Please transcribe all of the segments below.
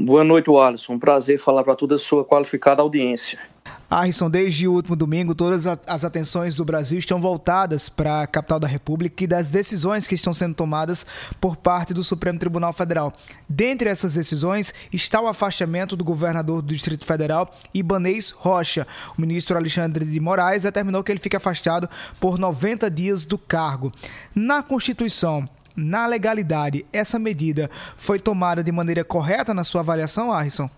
Boa noite, Alisson. Um prazer falar para toda a sua qualificada audiência. Arson, desde o último domingo, todas as atenções do Brasil estão voltadas para a capital da República e das decisões que estão sendo tomadas por parte do Supremo Tribunal Federal. Dentre essas decisões está o afastamento do governador do Distrito Federal, Ibanês Rocha. O ministro Alexandre de Moraes determinou que ele fique afastado por 90 dias do cargo. Na Constituição, na legalidade, essa medida foi tomada de maneira correta na sua avaliação, Arson?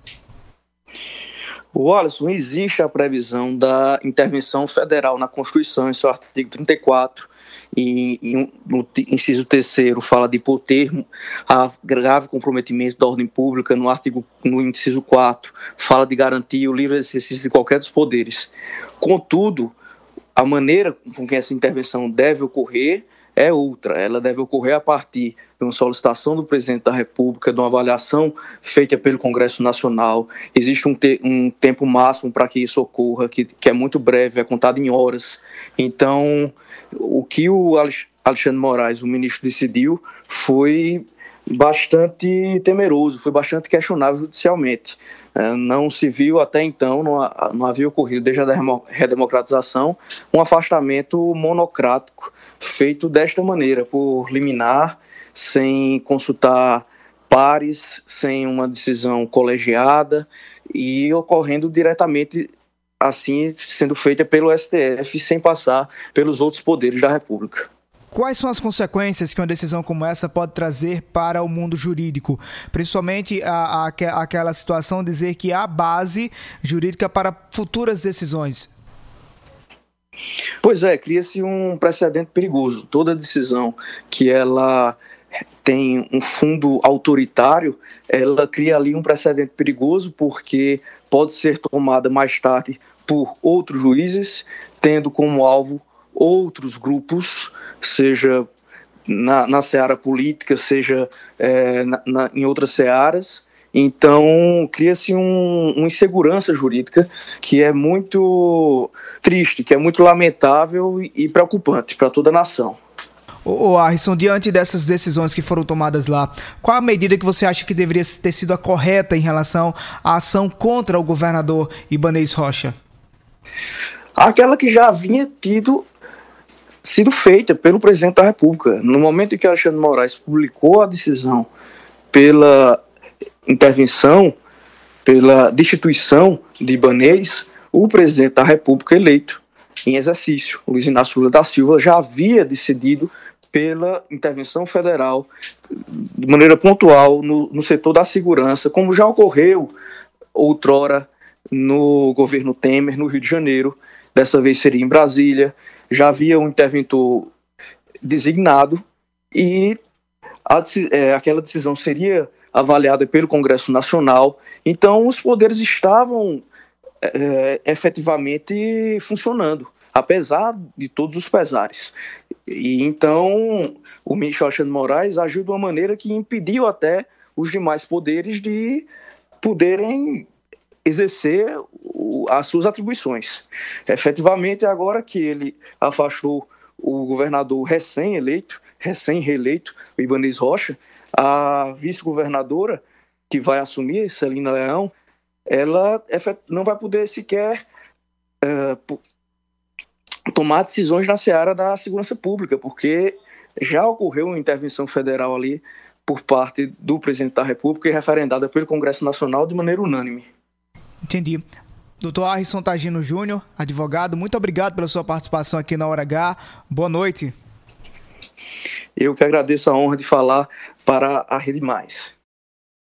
O Alisson, existe a previsão da intervenção federal na Constituição, em seu artigo 34, e, e no inciso terceiro fala de por termo a grave comprometimento da ordem pública, no artigo no inciso 4 fala de garantir o livre exercício de qualquer dos poderes. Contudo, a maneira com que essa intervenção deve ocorrer é outra. Ela deve ocorrer a partir de uma solicitação do presidente da República, de uma avaliação feita pelo Congresso Nacional. Existe um, te um tempo máximo para que isso ocorra, que, que é muito breve, é contado em horas. Então, o que o Alexandre Moraes, o ministro, decidiu foi bastante temeroso, foi bastante questionável judicialmente. É, não se viu até então, não, não havia ocorrido desde a redemocratização, um afastamento monocrático feito desta maneira, por liminar, sem consultar pares, sem uma decisão colegiada e ocorrendo diretamente assim, sendo feita pelo STF, sem passar pelos outros poderes da República. Quais são as consequências que uma decisão como essa pode trazer para o mundo jurídico? Principalmente a, a, aquela situação de dizer que há base jurídica para futuras decisões. Pois é, cria-se um precedente perigoso. Toda decisão que ela tem um fundo autoritário, ela cria ali um precedente perigoso porque pode ser tomada mais tarde por outros juízes, tendo como alvo outros grupos, seja na, na seara política, seja é, na, na, em outras searas. Então, cria-se um, uma insegurança jurídica que é muito triste, que é muito lamentável e, e preocupante para toda a nação. Ô, Arson, diante dessas decisões que foram tomadas lá, qual a medida que você acha que deveria ter sido a correta em relação à ação contra o governador Ibanez Rocha? Aquela que já havia tido sido feita pelo presidente da República. No momento em que Alexandre Moraes publicou a decisão pela intervenção, pela destituição de Ibanez, o presidente da República eleito em exercício, Luiz Inácio Lula da Silva, já havia decidido pela intervenção federal de maneira pontual no, no setor da segurança, como já ocorreu outrora no governo Temer, no Rio de Janeiro, dessa vez seria em Brasília, já havia um interventor designado e a, é, aquela decisão seria avaliada pelo Congresso Nacional. Então, os poderes estavam é, efetivamente funcionando, apesar de todos os pesares. E então, o ministro Alexandre Moraes agiu de uma maneira que impediu até os demais poderes de poderem exercer as suas atribuições. Efetivamente, agora que ele afastou o governador recém-eleito, recém-reeleito, o Ibanez Rocha, a vice-governadora que vai assumir, Celina Leão, ela não vai poder sequer uh, tomar decisões na seara da segurança pública, porque já ocorreu uma intervenção federal ali por parte do presidente da República e referendada pelo Congresso Nacional de maneira unânime. Entendi. Doutor Arrisson Tagino Júnior, advogado, muito obrigado pela sua participação aqui na Hora H. Boa noite. Eu que agradeço a honra de falar para a Rede Mais.